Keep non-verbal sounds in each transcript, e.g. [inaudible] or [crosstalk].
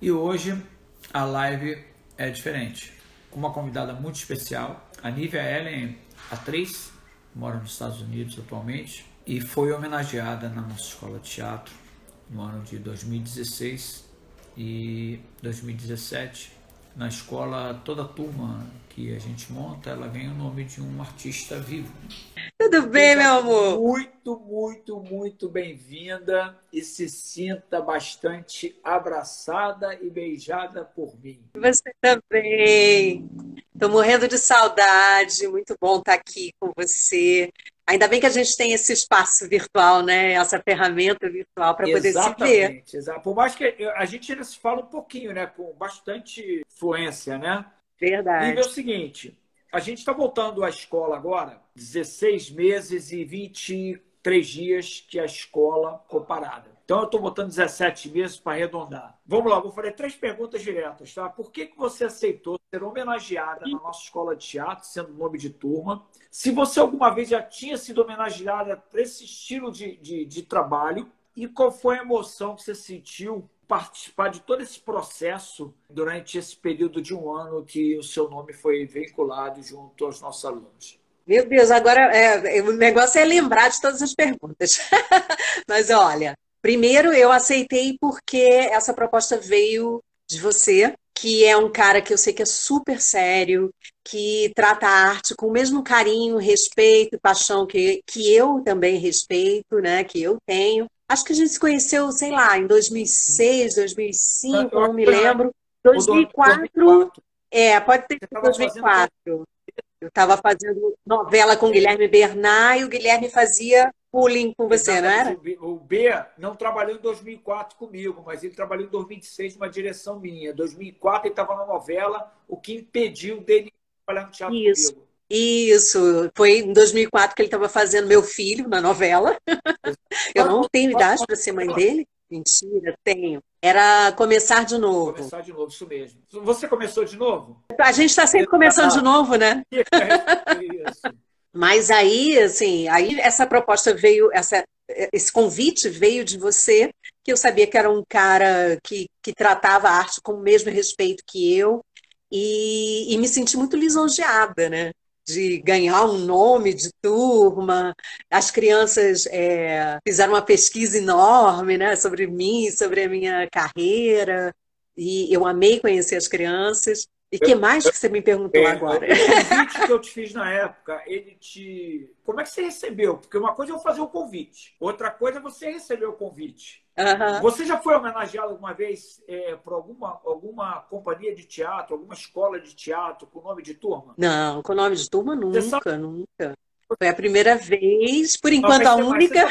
E hoje a live é diferente, com uma convidada muito especial, a Nívia Ellen, atriz, mora nos Estados Unidos atualmente e foi homenageada na nossa escola de teatro no ano de 2016 e 2017. Na escola, toda turma que a gente monta, ela ganha o nome de um artista vivo. Tudo bem, meu amor? Muito, muito, muito bem-vinda e se sinta bastante abraçada e beijada por mim. Você também. Estou morrendo de saudade. Muito bom estar aqui com você. Ainda bem que a gente tem esse espaço virtual, né? Essa ferramenta virtual para poder se ver. Exatamente. Por mais que a gente ainda se fala um pouquinho, né? Com bastante fluência, né? Verdade. E é o seguinte, a gente está voltando à escola agora, 16 meses e 23 dias que a escola ficou parada. Então, eu estou botando 17 meses para arredondar. Vamos lá, vou fazer três perguntas diretas, tá? Por que, que você aceitou ser homenageada na nossa escola de teatro, sendo nome de turma? Se você alguma vez já tinha sido homenageada por esse estilo de, de, de trabalho, e qual foi a emoção que você sentiu participar de todo esse processo durante esse período de um ano que o seu nome foi vinculado junto aos nossos alunos? Meu Deus, agora é, o negócio é lembrar de todas as perguntas. [laughs] Mas olha, primeiro eu aceitei porque essa proposta veio de você, que é um cara que eu sei que é super sério, que trata a arte com o mesmo carinho, respeito e paixão que, que eu também respeito, né, que eu tenho. Acho que a gente se conheceu, sei lá, em 2006, 2005, não, não me lembro. 2004, 2004. É, pode ter sido 2004. Eu estava fazendo novela com o Guilherme Bernard e o Guilherme fazia pooling com você, Exatamente. não era? O B não trabalhou em 2004 comigo, mas ele trabalhou em 2006 numa direção minha. Em 2004 ele estava na novela, o que impediu dele trabalhar no teatro Isso. comigo. Isso, foi em 2004 que ele estava fazendo meu filho na novela. Eu não tenho idade para ser mãe dele. Mentira, tenho. Era começar de novo. Começar de novo, isso mesmo. Você começou de novo? A gente está sempre começando de novo, né? Isso. Mas aí, assim, aí essa proposta veio, essa, esse convite veio de você, que eu sabia que era um cara que, que tratava a arte com o mesmo respeito que eu, e, e me senti muito lisonjeada, né? De ganhar um nome de turma. As crianças é, fizeram uma pesquisa enorme né, sobre mim, sobre a minha carreira, e eu amei conhecer as crianças. E que mais que você me perguntou é, agora? O [laughs] convite que eu te fiz na época, ele te. Como é que você recebeu? Porque uma coisa é eu fazer o convite, outra coisa é você receber o convite. Uhum. Você já foi homenageado alguma vez é, por alguma, alguma companhia de teatro, alguma escola de teatro com nome de turma? Não, com nome de turma nunca, nunca. Foi a primeira vez, por enquanto Não, a única.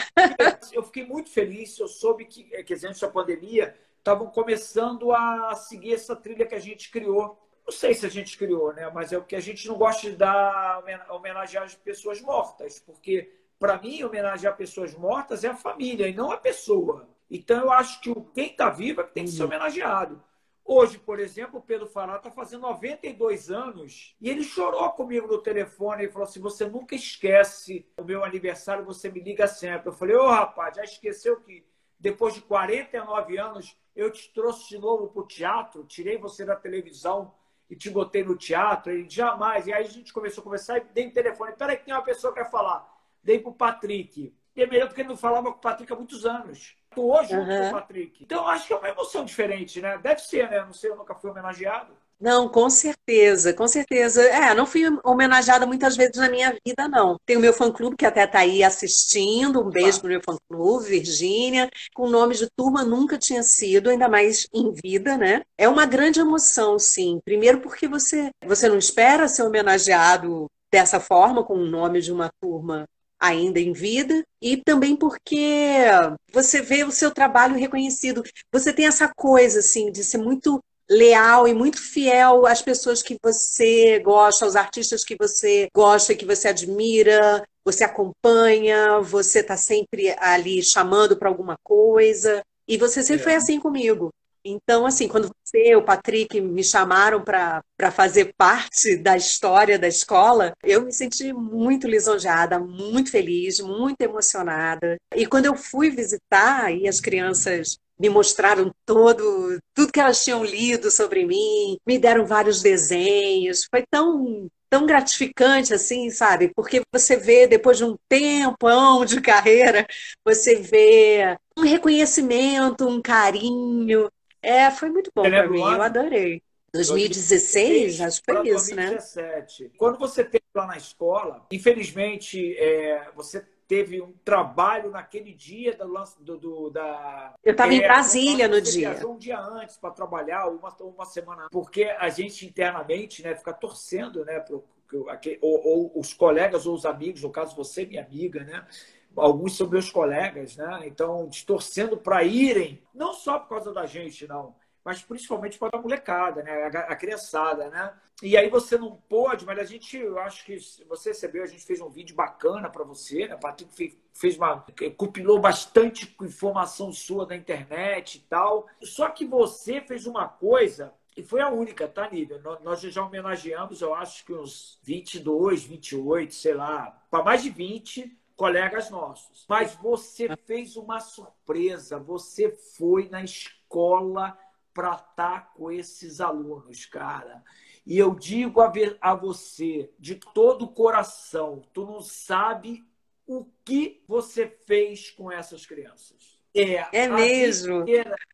Eu fiquei muito feliz, eu soube que, é, que antes da pandemia estavam começando a seguir essa trilha que a gente criou. Não sei se a gente criou, né? Mas é o que a gente não gosta de dar homenagear as pessoas mortas, porque para mim homenagear pessoas mortas é a família e não a pessoa. Então, eu acho que quem está vivo é que tem que ser uhum. homenageado. Hoje, por exemplo, o Pedro Fará está fazendo 92 anos e ele chorou comigo no telefone e falou assim: Você nunca esquece o meu aniversário, você me liga sempre. Eu falei: Ô oh, rapaz, já esqueceu que depois de 49 anos eu te trouxe de novo para o teatro, tirei você da televisão e te botei no teatro? Ele jamais. E aí a gente começou a conversar e dei o telefone: Peraí, que tem uma pessoa que quer falar. Dei para o Patrick. E é melhor do que ele não falava com o Patrick há muitos anos. Atuou junto uhum. com o Patrick. Então, acho que é uma emoção diferente, né? Deve ser, né? Não sei, eu nunca fui homenageado. Não, com certeza, com certeza. É, não fui homenageada muitas vezes na minha vida, não. Tem o meu fã-clube que até está aí assistindo. Um beijo para o meu fã-clube, Virgínia. Com nome de turma nunca tinha sido, ainda mais em vida, né? É uma grande emoção, sim. Primeiro porque você, você não espera ser homenageado dessa forma, com o nome de uma turma ainda em vida, e também porque você vê o seu trabalho reconhecido. Você tem essa coisa, assim, de ser muito leal e muito fiel às pessoas que você gosta, aos artistas que você gosta, que você admira, você acompanha, você está sempre ali chamando para alguma coisa. E você sempre é. foi assim comigo. Então, assim, quando você e o Patrick me chamaram para fazer parte da história da escola, eu me senti muito lisonjeada, muito feliz, muito emocionada. E quando eu fui visitar, e as crianças me mostraram todo, tudo que elas tinham lido sobre mim, me deram vários desenhos. Foi tão tão gratificante assim, sabe? Porque você vê depois de um tempão de carreira, você vê um reconhecimento, um carinho. É, foi muito bom para mim, eu adorei. 2016, acho que foi isso, 2017. né? Quando você teve lá na escola, infelizmente, é, você teve um trabalho naquele dia do lance do, do da. Eu estava é, em Brasília no dia. Um dia antes para trabalhar, uma, uma semana, porque a gente internamente, né, fica torcendo, né, pro, ou, ou os colegas ou os amigos, no caso você, minha amiga, né? Alguns são meus colegas, né? Então, distorcendo para irem, não só por causa da gente, não mas principalmente para a molecada, né? A, a, criançada, né? E aí você não pode, mas a gente, eu acho que você recebeu, a gente fez um vídeo bacana para você, né? Patrick fez, fez uma. compilou bastante informação sua da internet e tal. Só que você fez uma coisa. E foi a única, tá, Nívia? Nós já homenageamos, eu acho que uns 22, 28, sei lá, para mais de 20 colegas nossos. Mas você fez uma surpresa. Você foi na escola para estar com esses alunos, cara. E eu digo a, a você, de todo o coração, tu não sabe o que você fez com essas crianças. É, é mesmo.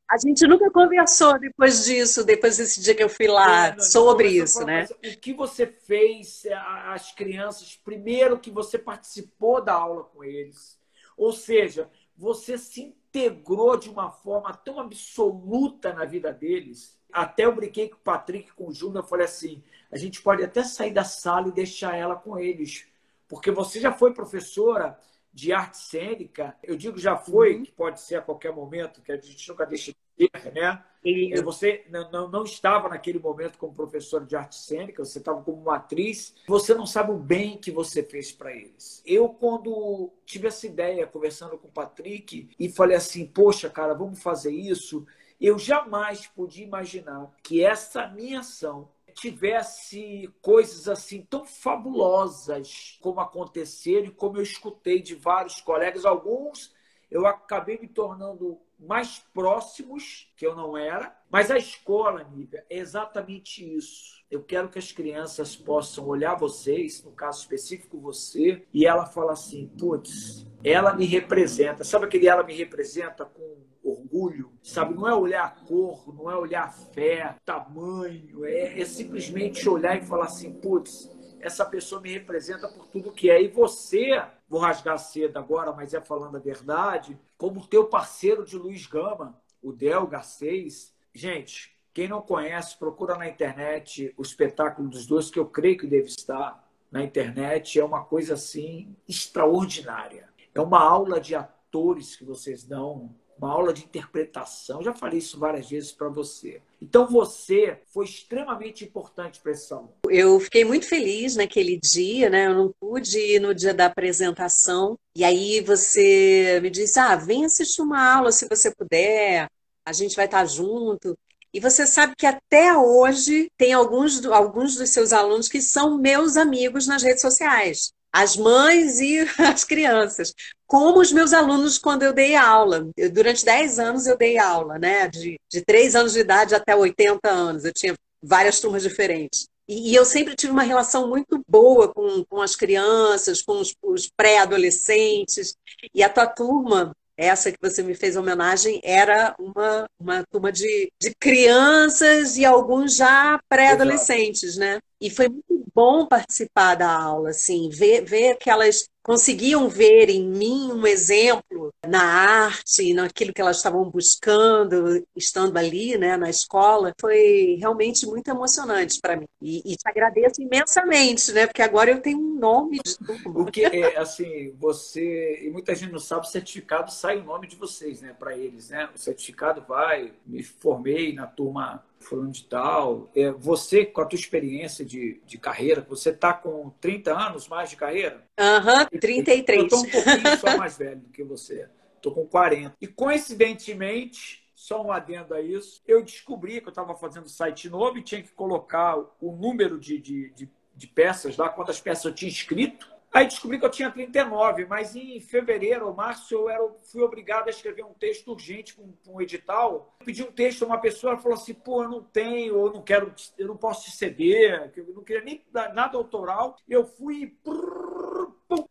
A gente nunca conversou depois disso, depois desse dia que eu fui lá, é, sobre isso, né? O que você fez, é, as crianças, primeiro que você participou da aula com eles, ou seja, você se integrou de uma forma tão absoluta na vida deles. Até eu brinquei com o Patrick, com o Júnior, eu falei assim: a gente pode até sair da sala e deixar ela com eles, porque você já foi professora de arte cênica. Eu digo já foi, uhum. que pode ser a qualquer momento, que a gente nunca deixa de ter, né? E... É, você não, não estava naquele momento como professora de arte cênica, você estava como uma atriz. Você não sabe o bem que você fez para eles. Eu, quando tive essa ideia, conversando com o Patrick, e falei assim: Poxa, cara, vamos fazer isso. Eu jamais podia imaginar que essa minha ação tivesse coisas assim tão fabulosas como aconteceram e como eu escutei de vários colegas, alguns eu acabei me tornando mais próximos, que eu não era. Mas a escola, Nívia, é exatamente isso. Eu quero que as crianças possam olhar vocês, no caso específico você, e ela fala assim: putz, ela me representa. Sabe aquele ela me representa com orgulho? Sabe? Não é olhar a cor, não é olhar a fé, tamanho, é, é simplesmente olhar e falar assim: putz, essa pessoa me representa por tudo que é. E você, vou rasgar cedo agora, mas é falando a verdade, como teu parceiro de Luiz Gama, o Del Garcês. Gente, quem não conhece, procura na internet o espetáculo dos dois, que eu creio que deve estar na internet. É uma coisa assim extraordinária. É uma aula de atores que vocês dão uma aula de interpretação. Já falei isso várias vezes para você. Então você foi extremamente importante para esse salão. Eu fiquei muito feliz naquele dia, né? Eu não pude ir no dia da apresentação. E aí você me disse: "Ah, vem assistir uma aula se você puder. A gente vai estar junto". E você sabe que até hoje tem alguns, alguns dos seus alunos que são meus amigos nas redes sociais as mães e [laughs] as crianças, como os meus alunos quando eu dei aula. Eu, durante 10 anos eu dei aula, né? De, de 3 anos de idade até 80 anos. Eu tinha várias turmas diferentes. E, e eu sempre tive uma relação muito boa com, com as crianças, com os, os pré-adolescentes. E a tua turma, essa que você me fez homenagem, era uma, uma turma de, de crianças e alguns já pré-adolescentes, né? E foi muito bom participar da aula, assim, ver, ver que elas conseguiam ver em mim um exemplo na arte, naquilo que elas estavam buscando, estando ali, né, na escola, foi realmente muito emocionante para mim. E, e, te agradeço imensamente, né, porque agora eu tenho um nome de. O que é, assim, você, e muita gente não sabe, o certificado sai o nome de vocês, né, para eles, né? O certificado vai, me formei na turma fulano de tal. É, você, com a tua experiência de, de carreira, você está com 30 anos mais de carreira? Aham, uhum, 33. Eu estou um pouquinho só mais velho do que você. Estou com 40. E coincidentemente, só um adendo a isso, eu descobri que eu estava fazendo site novo e tinha que colocar o número de, de, de, de peças lá, quantas peças eu tinha escrito Aí descobri que eu tinha 39, mas em fevereiro ou março eu era, fui obrigado a escrever um texto urgente com um, um edital. Eu pedi um texto a uma pessoa, ela falou assim: pô, eu não tenho, eu não quero, eu não posso te ceder, eu não queria nem nada autoral. Eu fui.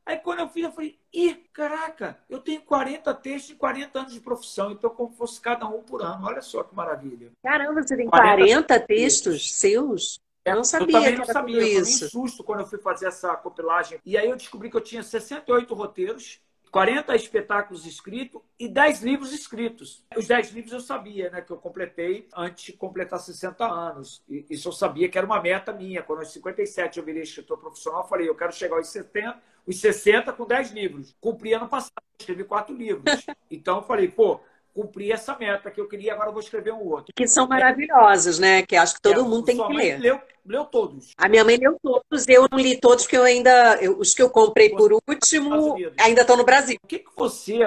Aí quando eu fiz, eu falei: ih, caraca, eu tenho 40 textos e 40 anos de profissão, então como fosse cada um por ano. Olha só que maravilha. Caramba, você tem 40, 40 textos seus? Eu não sabia. Eu também não sabia. Eu tomei um susto quando eu fui fazer essa compilagem. E aí eu descobri que eu tinha 68 roteiros, 40 espetáculos escritos e 10 livros escritos. Os 10 livros eu sabia, né? Que eu completei antes de completar 60 anos. E isso eu sabia que era uma meta minha. Quando aos 57 eu virei escritor profissional, eu falei, eu quero chegar aos 70, os 60 com 10 livros. Cumpri ano passado, escrevi quatro livros. [laughs] Então eu falei, pô, cumprir essa meta que eu queria, agora eu vou escrever um outro. Que são maravilhosos, né? Que acho que todo é, mundo tem que ler. Leu, leu todos. A minha mãe leu todos, eu não li todos, porque eu ainda. Eu, os que eu comprei por último ainda estão no Brasil. O que, que você,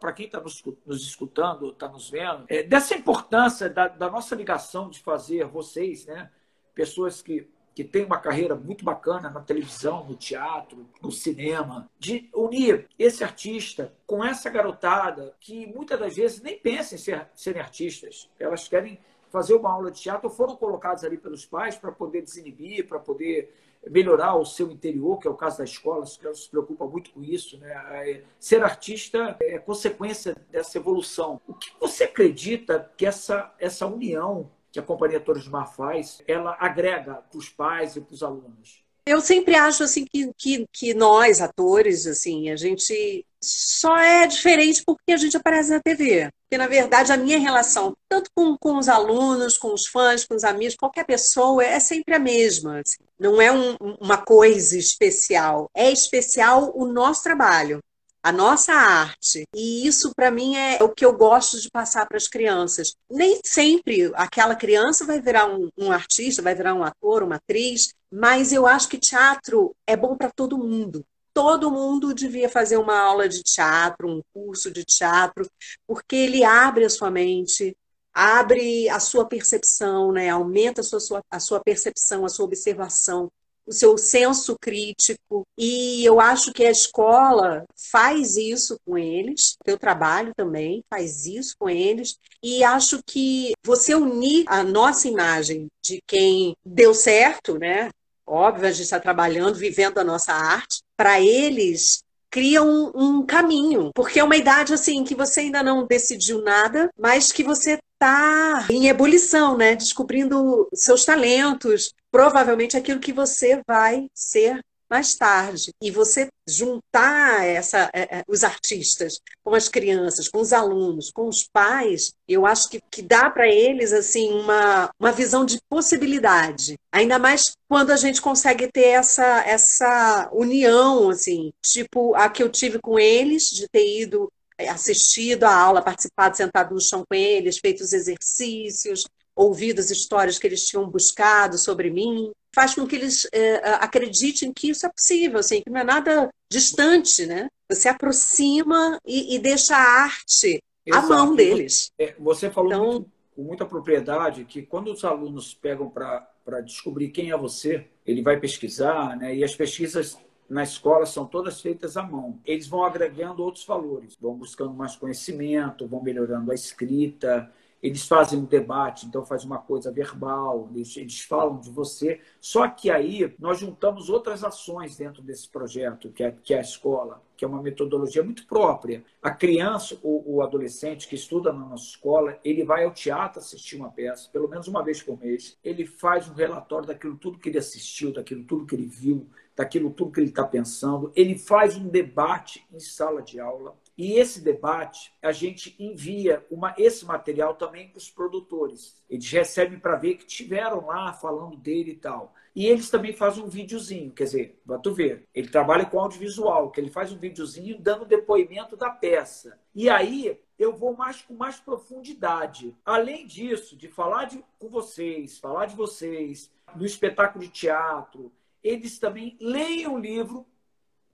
para quem está nos, nos, escutando, está nos vendo, é, dessa importância da, da nossa ligação de fazer vocês, né? Pessoas que que tem uma carreira muito bacana na televisão, no teatro, no cinema, de unir esse artista com essa garotada que muitas das vezes nem pensa em ser, serem artistas. Elas querem fazer uma aula de teatro foram colocadas ali pelos pais para poder desinibir, para poder melhorar o seu interior, que é o caso da escola, ela se preocupa muito com isso. Né? Ser artista é consequência dessa evolução. O que você acredita que essa, essa união que a Companhia Torres Mar faz, ela agrega para os pais e para os alunos? Eu sempre acho assim que, que, que nós, atores, assim, a gente só é diferente porque a gente aparece na TV. Porque, na verdade, a minha relação, tanto com, com os alunos, com os fãs, com os amigos, qualquer pessoa, é sempre a mesma. Assim. Não é um, uma coisa especial. É especial o nosso trabalho a nossa arte. E isso, para mim, é o que eu gosto de passar para as crianças. Nem sempre aquela criança vai virar um, um, artista, vai virar um ator, uma atriz, mas eu acho que teatro é bom para todo mundo. Todo mundo devia fazer uma aula de teatro, um curso de teatro, porque ele abre a sua mente, abre a sua percepção, né? aumenta a sua, a sua percepção, a sua observação o seu senso crítico. E eu acho que a escola faz isso com eles, o teu trabalho também faz isso com eles. E acho que você unir a nossa imagem de quem deu certo, né? Óbvio, a gente está trabalhando, vivendo a nossa arte, para eles cria um, um, caminho, porque é uma idade assim que você ainda não decidiu nada, mas que você está em ebulição, né? Descobrindo seus talentos, provavelmente aquilo que você vai ser mais tarde. E você juntar essa, é, é, os artistas com as crianças, com os alunos, com os pais, eu acho que, que dá para eles assim uma, uma visão de possibilidade. Ainda mais quando a gente consegue ter essa, essa união, assim, tipo a que eu tive com eles, de ter ido é, assistido a aula, participado, sentado no chão com eles, feito os exercícios, ouvido as histórias que eles tinham buscado sobre mim, faz com que eles é, acreditem que isso é possível, assim, que não é nada distante, né? Você aproxima e, e deixa a arte Exato. à mão deles. É, você falou então, muito, com muita propriedade que quando os alunos pegam para descobrir quem é você, ele vai pesquisar, né? E as pesquisas na escola são todas feitas à mão. Eles vão agregando outros valores, vão buscando mais conhecimento, vão melhorando a escrita, eles fazem um debate, então faz uma coisa verbal, eles, eles, falam de você. Só que aí nós juntamos outras ações dentro desse projeto, que é, que é a escola, que é uma metodologia muito própria. A criança, o, o adolescente que estuda na nossa escola, ele vai ao teatro assistir uma peça, pelo menos uma vez por mês. Ele faz um relatório daquilo tudo que ele assistiu, daquilo tudo que ele viu, daquilo tudo que ele está pensando. Ele faz um debate em sala de aula e esse debate, a gente envia uma, esse material também para os produtores. Eles recebem para ver que tiveram lá falando dele e tal. E eles também fazem um videozinho, quer dizer, para tu ver, ele trabalha com audiovisual, que ele faz um videozinho dando depoimento da peça. E aí eu vou mais com mais profundidade. Além disso, de falar de, com vocês, falar de vocês, no espetáculo de teatro, eles também leem o livro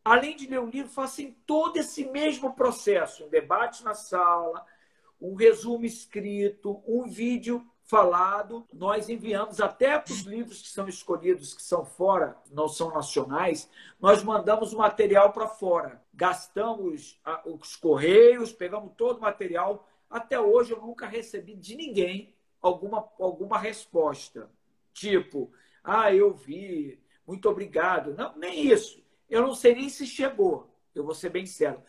além de ler o livro, façam todo esse mesmo processo, um debate na sala, um resumo escrito, um vídeo falado, nós enviamos até para os livros que são escolhidos, que são fora, não são nacionais, nós mandamos o material para fora. Gastamos os correios, pegamos todo o material. Até hoje eu nunca recebi de ninguém alguma, alguma resposta. Tipo, ah, eu vi, muito obrigado. Não, nem isso. Eu não sei nem se chegou, eu vou ser bem sério.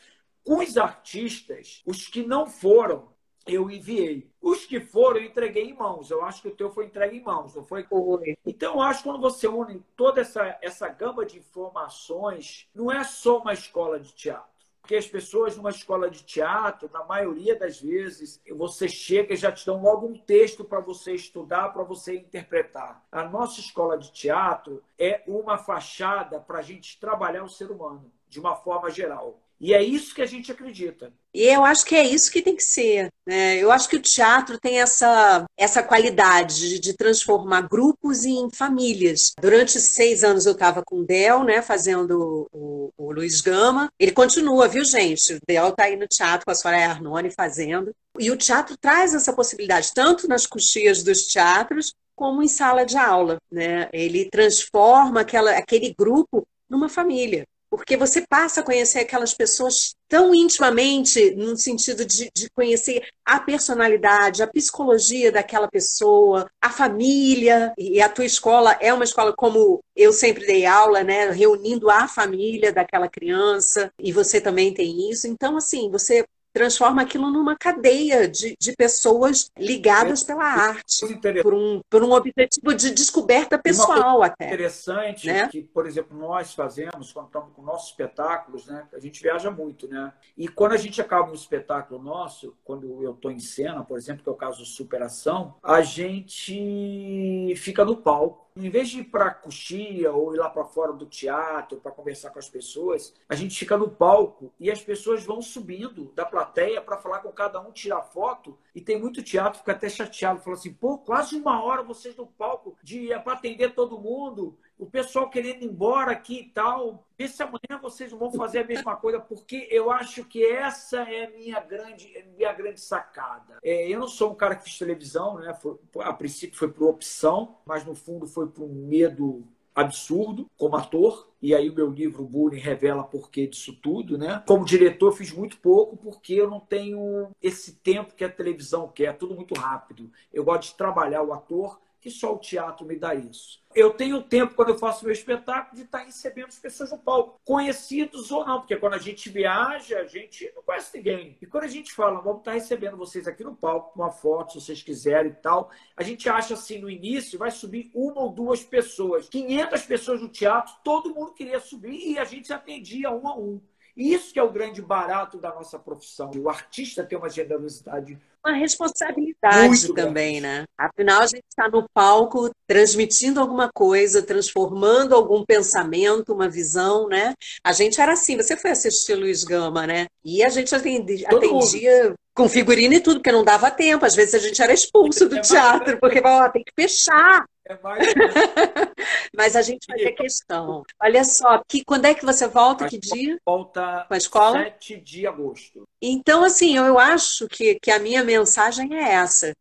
Os artistas, os que não foram, eu enviei. Os que foram, eu entreguei em mãos. Eu acho que o teu foi entregue em mãos, não foi? Foi. Então, eu acho que quando você une toda essa, essa gama de informações, não é só uma escola de teatro. Porque as pessoas numa escola de teatro, na maioria das vezes, você chega e já te dão logo um texto para você estudar, para você interpretar. A nossa escola de teatro é uma fachada para a gente trabalhar o ser humano, de uma forma geral. E é isso que a gente acredita. E eu acho que é isso que tem que ser. Né? Eu acho que o teatro tem essa, essa qualidade de transformar grupos em famílias. Durante seis anos eu estava com o Del, né, fazendo o, o Luiz Gama. Ele continua, viu, gente? O Del está aí no teatro com a Soraya Arnone fazendo. E o teatro traz essa possibilidade, tanto nas coxias dos teatros, como em sala de aula. Né? Ele transforma aquela, aquele grupo numa família porque você passa a conhecer aquelas pessoas tão intimamente, no sentido de, de, conhecer a personalidade, a psicologia daquela pessoa, a família. E a tua escola é uma escola, como eu sempre dei aula, né? Reunindo a família daquela criança, e você também tem isso. Então, assim, você transforma aquilo numa cadeia de, de pessoas ligadas pela arte, por um, por um objetivo de descoberta pessoal até. Interessante né? que, por exemplo, nós fazemos quando estamos com nossos espetáculos, né? A gente viaja muito, né? E quando a gente acaba um espetáculo nosso, quando eu estou em cena, por exemplo, que é o caso de Superação, a gente fica no palco em vez de ir para coxia ou ir lá para fora do teatro para conversar com as pessoas, a gente fica no palco e as pessoas vão subindo da plateia para falar com cada um, tirar foto. E tem muito teatro fica até chateado, fala assim: pô, quase uma hora vocês no palco de para atender todo mundo o pessoal querendo ir embora aqui e tal. Vê se amanhã vocês vão fazer a mesma coisa, porque eu acho que essa é a minha grande, minha grande sacada. É, eu não sou um cara que fiz televisão, né? Foi, a princípio foi por opção, mas no fundo foi por um medo absurdo como ator. E aí o meu livro Bullying revela porquê disso tudo, né? Como diretor fiz muito pouco porque eu não tenho esse tempo que a televisão quer, tudo muito rápido. Eu gosto de trabalhar o ator que só o teatro me dá isso. Eu tenho tempo, quando eu faço meu espetáculo, de estar recebendo as pessoas no palco, conhecidos ou não, porque quando a gente viaja, a gente não conhece ninguém. E quando a gente fala, vamos estar recebendo vocês aqui no palco, uma foto, se vocês quiserem e tal, a gente acha assim, no início, vai subir uma ou duas pessoas. 500 pessoas no teatro, todo mundo queria subir e a gente atendia um a um. Isso que é o grande barato da nossa profissão. O artista tem uma generosidade. Uma responsabilidade também, grande. né? Afinal, a gente está no palco transmitindo alguma coisa, transformando algum pensamento, uma visão, né? A gente era assim. Você foi assistir Luiz Gama, né? E a gente atendia, atendia com figurino e tudo, porque não dava tempo. Às vezes a gente era expulso do é teatro, porque ó, tem que fechar. É mais... [laughs] Mas a gente vai ter questão. Olha só, que, quando é que você volta? que dia? Volta com a escola? 7 de agosto. Então, assim, eu acho que, que a minha mensagem é essa.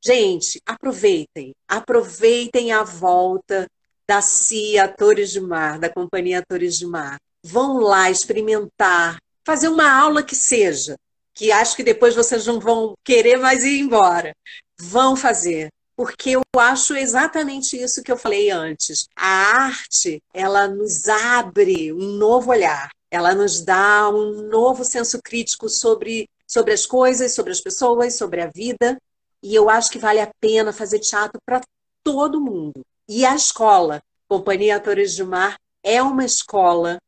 Gente, aproveitem. Aproveitem a volta da CIA Atores de Mar, da Companhia Atores de Mar. Vão lá experimentar, fazer uma aula que seja, que acho que depois vocês não vão querer mais ir embora. Vão fazer porque eu acho exatamente isso que eu falei antes. A arte, ela nos abre um novo olhar, ela nos dá um novo senso crítico sobre, sobre as coisas, sobre as pessoas, sobre a vida. E eu acho que vale a pena fazer teatro para todo mundo. E a escola, Companhia Atores de Mar, é uma escola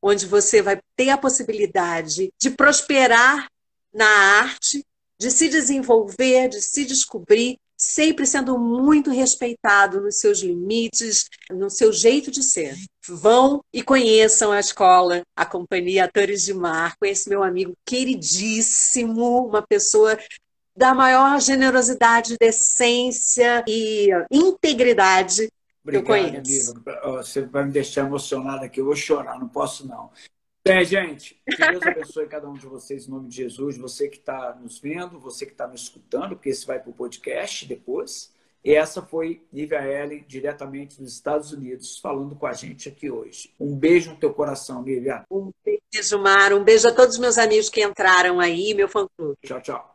onde você vai ter a possibilidade de prosperar na arte, de se desenvolver, de se descobrir sempre sendo muito respeitado nos seus limites, no seu jeito de ser. Vão e conheçam a escola, a companhia Atores de Mar, esse meu amigo queridíssimo, uma pessoa da maior generosidade, decência e integridade Obrigado, que eu conheço. Você vai me deixar emocionada aqui, eu vou chorar, não posso não. Bem, gente, que Deus abençoe cada um de vocês em nome de Jesus. Você que está nos vendo, você que está nos escutando, porque esse vai para o podcast depois. E essa foi Nívia Ellen, diretamente dos Estados Unidos, falando com a gente aqui hoje. Um beijo no teu coração, Nívia. Um beijo, Mar. Um beijo a todos os meus amigos que entraram aí, meu fã-clube. Tchau, tchau.